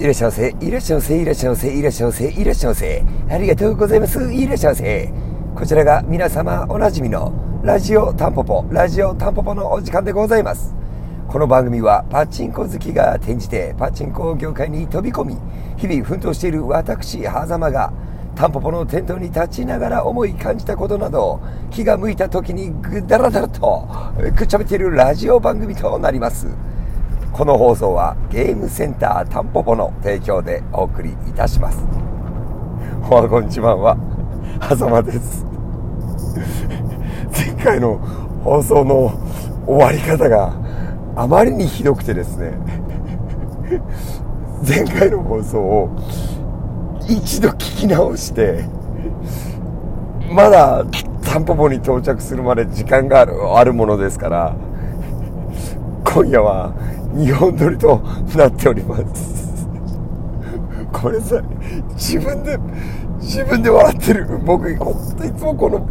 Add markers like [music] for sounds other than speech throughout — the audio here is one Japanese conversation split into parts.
いらっしゃいませ、いらっしゃいませ、いらっしゃいませ、いらっしゃいませ、いらっしゃいませ。ありがとうございます。いらっしゃいませ。こちらが皆様おなじみのラジオタンポポ、ラジオタンポポのお時間でございます。この番組はパチンコ好きが転じてパチンコ業界に飛び込み、日々奮闘している私、狭間がタンポポの店頭に立ちながら思い感じたことなど、気が向いた時にぐだらだらとくっちゃべているラジオ番組となります。この放送はゲームセンタータンポポの提供でお送りいたします。おはこんちばんは、はざまです。前回の放送の終わり方があまりにひどくてですね、前回の放送を一度聞き直して、まだタンポポに到着するまで時間があるあるものですから、今夜は2本撮りとなっております。これさ自分で自分で笑ってる。僕ほんといつもこの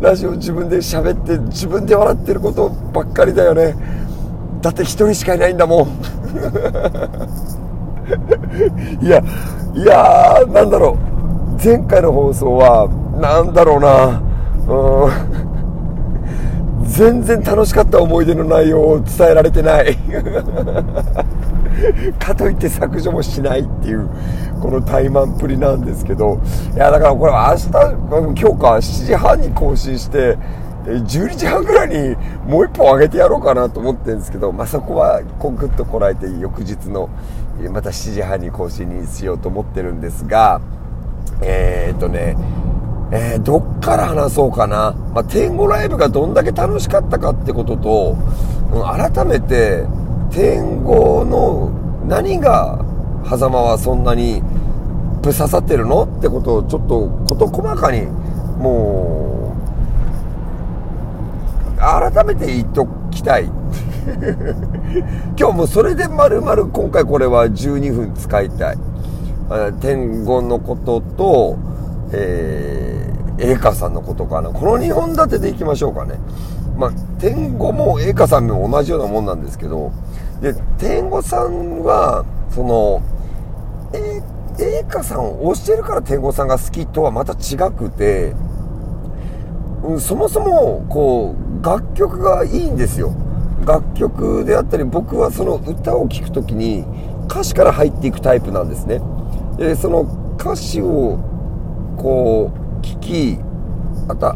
ラジオ自分で喋って自分で笑ってることばっかりだよね。だって一人しかいないんだもん。いやいやーなんだろう。前回の放送はなんだろうな。うん。全然楽しかった思い出の内容を伝えられてない。[laughs] かといって削除もしないっていうこの怠慢っぷりなんですけど。いやだからこれ明日今日か7時半に更新して12時半ぐらいにもう一本上げてやろうかなと思ってるんですけど、まあ、そこはこうグッとこらえて翌日のまた7時半に更新にしようと思ってるんですがえー、っとねえー、どっから話そうかな。まあ、天狗ライブがどんだけ楽しかったかってことと、改めて、天狗の何が、狭間はそんなにぶっ刺さってるのってことをちょっと事細かに、もう、改めて言っときたい。[laughs] 今日もそれで丸々今回これは12分使いたい。天狗のことと、えー、栄華さんのことかな。この2本立てでいきましょうかね。まあ、天狗も栄華さんも同じようなもんなんですけど、で、天狗さんは、その、え栄華さんを推してるから天狗さんが好きとはまた違くて、うん、そもそも、こう、楽曲がいいんですよ。楽曲であったり、僕はその歌を聴くときに歌詞から入っていくタイプなんですね。で、その歌詞をこう聞き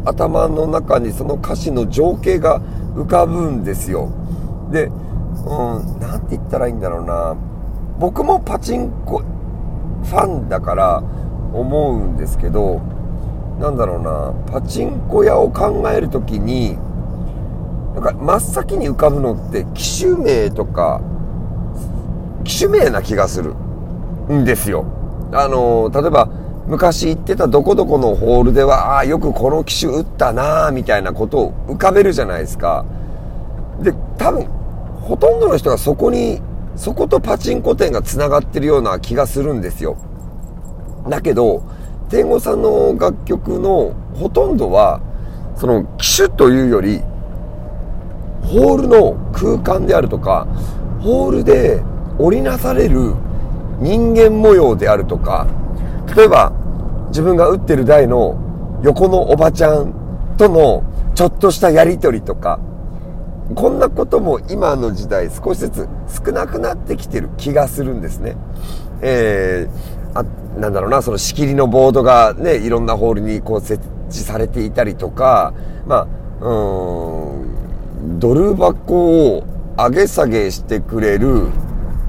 頭の中にその歌詞の情景が浮かぶんですよ。でうん何て言ったらいいんだろうな。僕もパチンコファンだから思うんですけどなんだろうな。パチンコ屋を考える時になんか真っ先に浮かぶのって機種名とか機種名な気がするんですよ。あの例えば昔行ってたどこどこのホールでは、ああ、よくこの機種打ったなーみたいなことを浮かべるじゃないですか。で、多分、ほとんどの人がそこに、そことパチンコ店が繋がってるような気がするんですよ。だけど、天狗さんの楽曲のほとんどは、その機種というより、ホールの空間であるとか、ホールで織りなされる人間模様であるとか、例えば、自分が打ってる台の横のおばちゃんとのちょっとしたやりとりとか、こんなことも今の時代少しずつ少なくなってきてる気がするんですね。えー、あ、なんだろうな、その仕切りのボードがね、いろんなホールにこう設置されていたりとか、まあ、うん、ドル箱を上げ下げしてくれる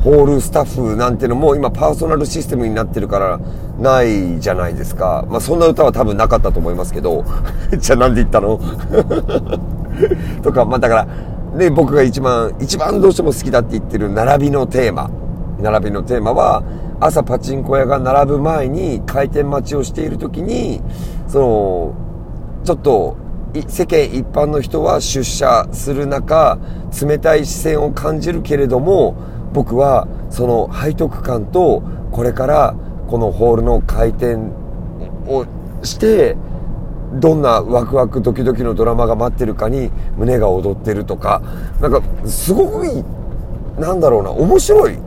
ホールスタッフなんてのも今パーソナルシステムになってるからないじゃないですか。まあそんな歌は多分なかったと思いますけど。[laughs] じゃあなんで言ったの？[laughs] とか、まあだから、ね、僕が一番、一番どうしても好きだって言ってる並びのテーマ。並びのテーマは、朝パチンコ屋が並ぶ前に開店待ちをしている時に、その、ちょっと世間一般の人は出社する中、冷たい視線を感じるけれども、僕はその背徳感とこれからこのホールの回転をしてどんなワクワクドキドキのドラマが待ってるかに胸が躍ってるとかなんかすごくいいなんだろうな面白い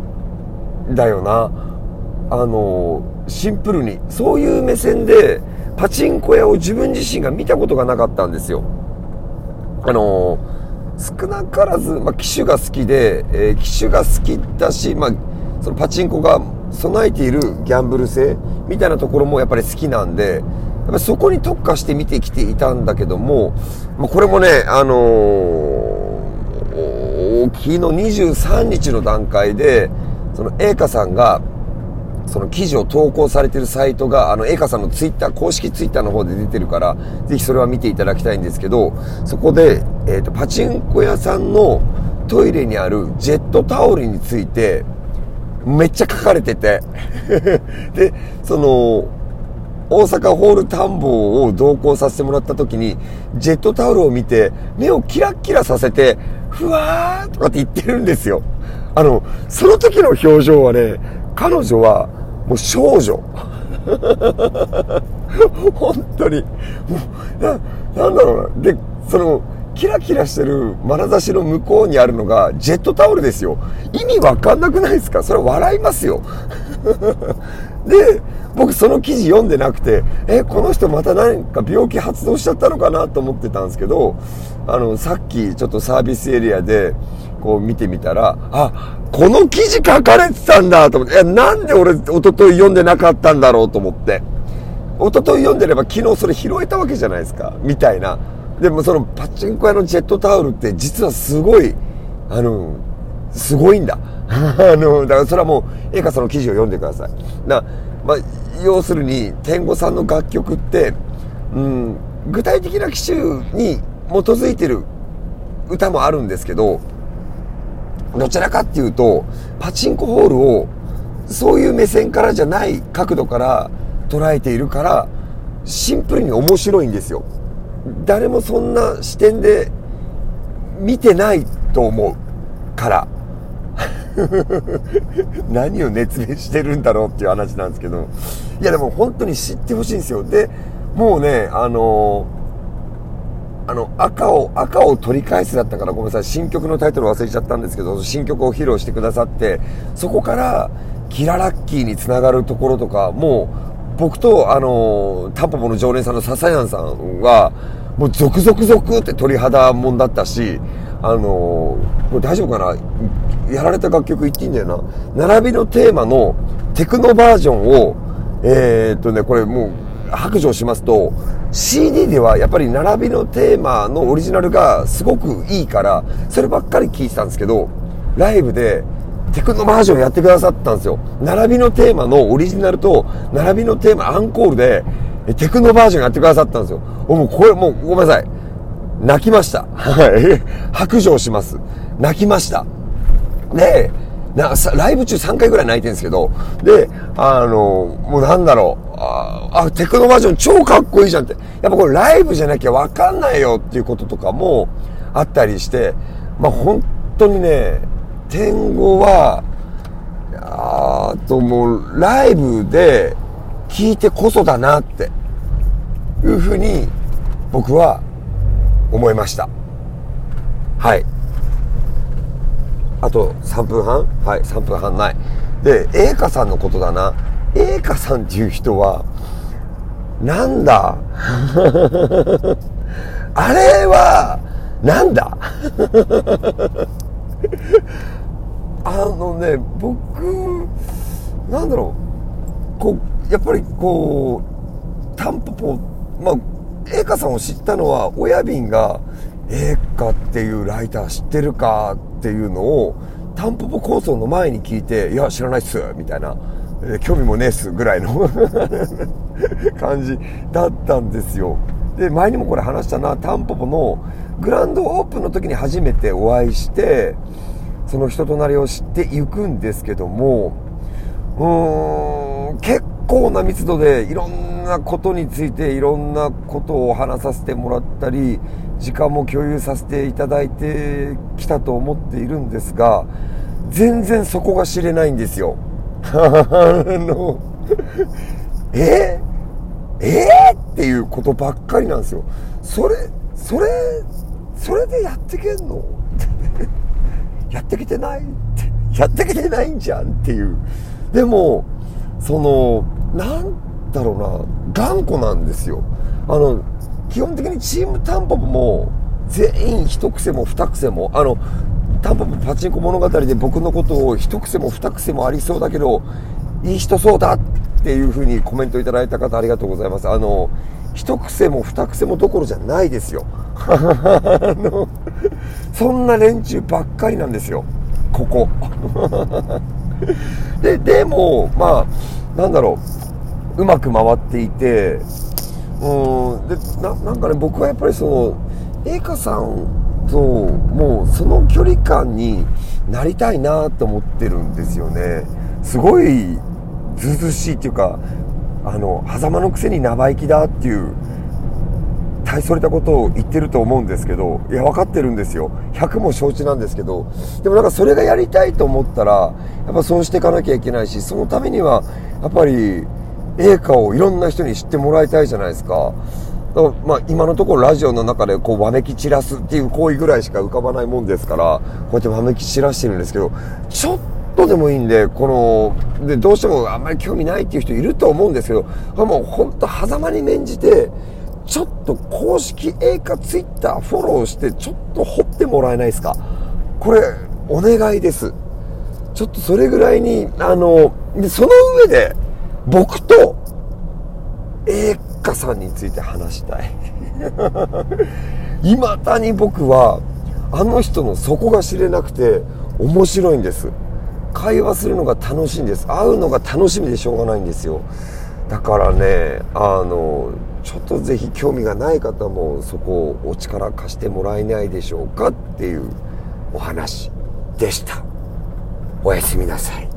だよな。あのシンプルにそういう目線でパチンコ屋を自分自身が見たことがなかったんですよ。あの少なからず、まあ、機種が好きで、えー、機種が好きだし、まあ、そのパチンコが備えているギャンブル性みたいなところもやっぱり好きなんで、やっぱそこに特化して見てきていたんだけども、まあ、これもね、あのー、昨日23日の段階で、その栄華さんが、その記事を投稿されてるサイトが、あの、栄華さんのツイッター、公式ツイッターの方で出てるから、ぜひそれは見ていただきたいんですけど、そこで、えっ、ー、と、パチンコ屋さんのトイレにあるジェットタオルについて、めっちゃ書かれてて [laughs] で、その、大阪ホール探訪を同行させてもらった時に、ジェットタオルを見て、目をキラッキラさせて、ふわーとかって言ってるんですよ。あの、その時の表情はね、彼女はもう少女。[laughs] 本当に。もう、な、なんだろうな。で、その、キラキラしてる眼差しの向こうにあるのがジェットタオルですよ。意味わかんなくないですか？それ笑いますよ。[laughs] で、僕その記事読んでなくて、え、この人また何か病気発動しちゃったのかなと思ってたんですけど、あの、さっきちょっとサービスエリアで、こう見てみたら、あ、この記事書かれてたんだと思って、いや、なんで俺、一昨日読んでなかったんだろうと思って。一昨日読んでれば昨日それ拾えたわけじゃないですか。みたいな。でもそのパチンコ屋のジェットタオルって実はすごい、あの、すごいんだ。[laughs] あの、だからそれはもう、映画その記事を読んでください。な、まあ、要するに、天狗さんの楽曲って、うん、具体的な機種に基づいてる歌もあるんですけど、どちらかっていうと、パチンコホールを、そういう目線からじゃない角度から捉えているから、シンプルに面白いんですよ。誰もそんな視点で見てないと思うから。[laughs] 何を熱弁してるんだろうっていう話なんですけど。いやでも本当に知ってほしいんですよ。で、もうね、あのあの、赤を、赤を取り返すだったからごめんなさい、新曲のタイトル忘れちゃったんですけど、新曲を披露してくださって、そこから、キララッキーにつながるところとか、もう、僕と、あの、タンポポの常連さんの笹谷さんは、もう続々続って鳥肌もんだったし、あのこれ大丈夫かな？やられた楽曲言っていいんだよな。並びのテーマのテクノバージョンを、えー、っとね、これもう白状しますと、CD ではやっぱり並びのテーマのオリジナルがすごくいいから、そればっかり聴いてたんですけど、ライブでテクノバージョンやってくださったんですよ。並びのテーマのオリジナルと、並びのテーマアンコールで、テクノバージョンやってくださったんですよ。もうこれ、もうごめんなさい。泣きました。はい。白状します。泣きました。で、なさライブ中3回ぐらい泣いてるんですけど、で、あの、もうなんだろう、あ、あテクノバージョン超かっこいいじゃんって。やっぱこれライブじゃなきゃわかんないよっていうこととかもあったりして、まあ本当にね、天狗は、あともうライブで聞いてこそだなっていうふうに僕は思いました。はい。あと3分半？はい、3分半ない。で、栄華さんのことだな。栄華さんっていう人は、なんだ？[laughs] あれは、なんだ？[laughs] あのね、僕、なんだろう、こう、やっぱりこう、タンポポ、まあ、栄華さんを知ったのは、親瓶が、栄華っていうライター知ってるかっていうのを、タンポポ構想の前に聞いて、いや、知らないっす、みたいな、え、興味もねえっす、ぐらいの [laughs] 感じだったんですよ。で、前にもこれ話したな、タンポポのグランドオープンの時に初めてお会いして、その人となりを知っていくんですけども、うーん、結構な密度でいろんなことについていろんなことを話させてもらったり、時間も共有させていただいてきたと思っているんですが、全然そこが知れないんですよ。[laughs] あの、[laughs] え？え？ー、っていうことばっかりなんですよ。それ、それ、それでやってけんの？やってきてないって、やってきてないんじゃんっていう。でも、そのなんだろうな頑固なんですよあの基本的にチームタンポポも全員一癖も二癖もあのタンポポパチンコ物語で僕のことを一癖も二癖もありそうだけどいい人そうだっていうふうにコメントいただいた方ありがとうございますあの一癖も二癖もどころじゃないですよ。[laughs] あのそんな連中ばっかりなんですよ。ここ。[laughs] ででもまあなんだろう。うまく回っていてうんでなんかね僕はやっぱりその栄華さんともうその距離感になりたいなと思ってるんですよね。すごいずうずしいっていうかあの狭間のくせに生意気だっていう大それたことを言ってると思うんですけどいや分かってるんですよ。100も承知なんですけどでもなんかそれがやりたいと思ったらやっぱそうしていかなきゃいけないしそのためにはやっぱり映画をいろんな人に知ってもらいたいじゃないですか。だからまあ今のところラジオの中でこうわめき散らすっていう行為ぐらいしか浮かばないもんですからこうやってわめき散らしてるんですけどちょっとでもいいんでこのでどうしてもあんまり興味ないっていう人いると思うんですけどもう本当狭間に免じてちょっと公式映画ツイッターフォローしてちょっと掘ってもらえないですか？これお願いです。ちょっとそれぐらいにあのでその上で僕と映画さんについて話したい。[laughs] 未だに僕はあの人の底が知れなくて面白いんです。会話するのが楽しいんです。会うのが楽しみでしょうがないんですよ。だからねあのちょっとぜひ興味がない方もそこをお力貸してもらえないでしょうかっていうお話でした。おやすみなさい。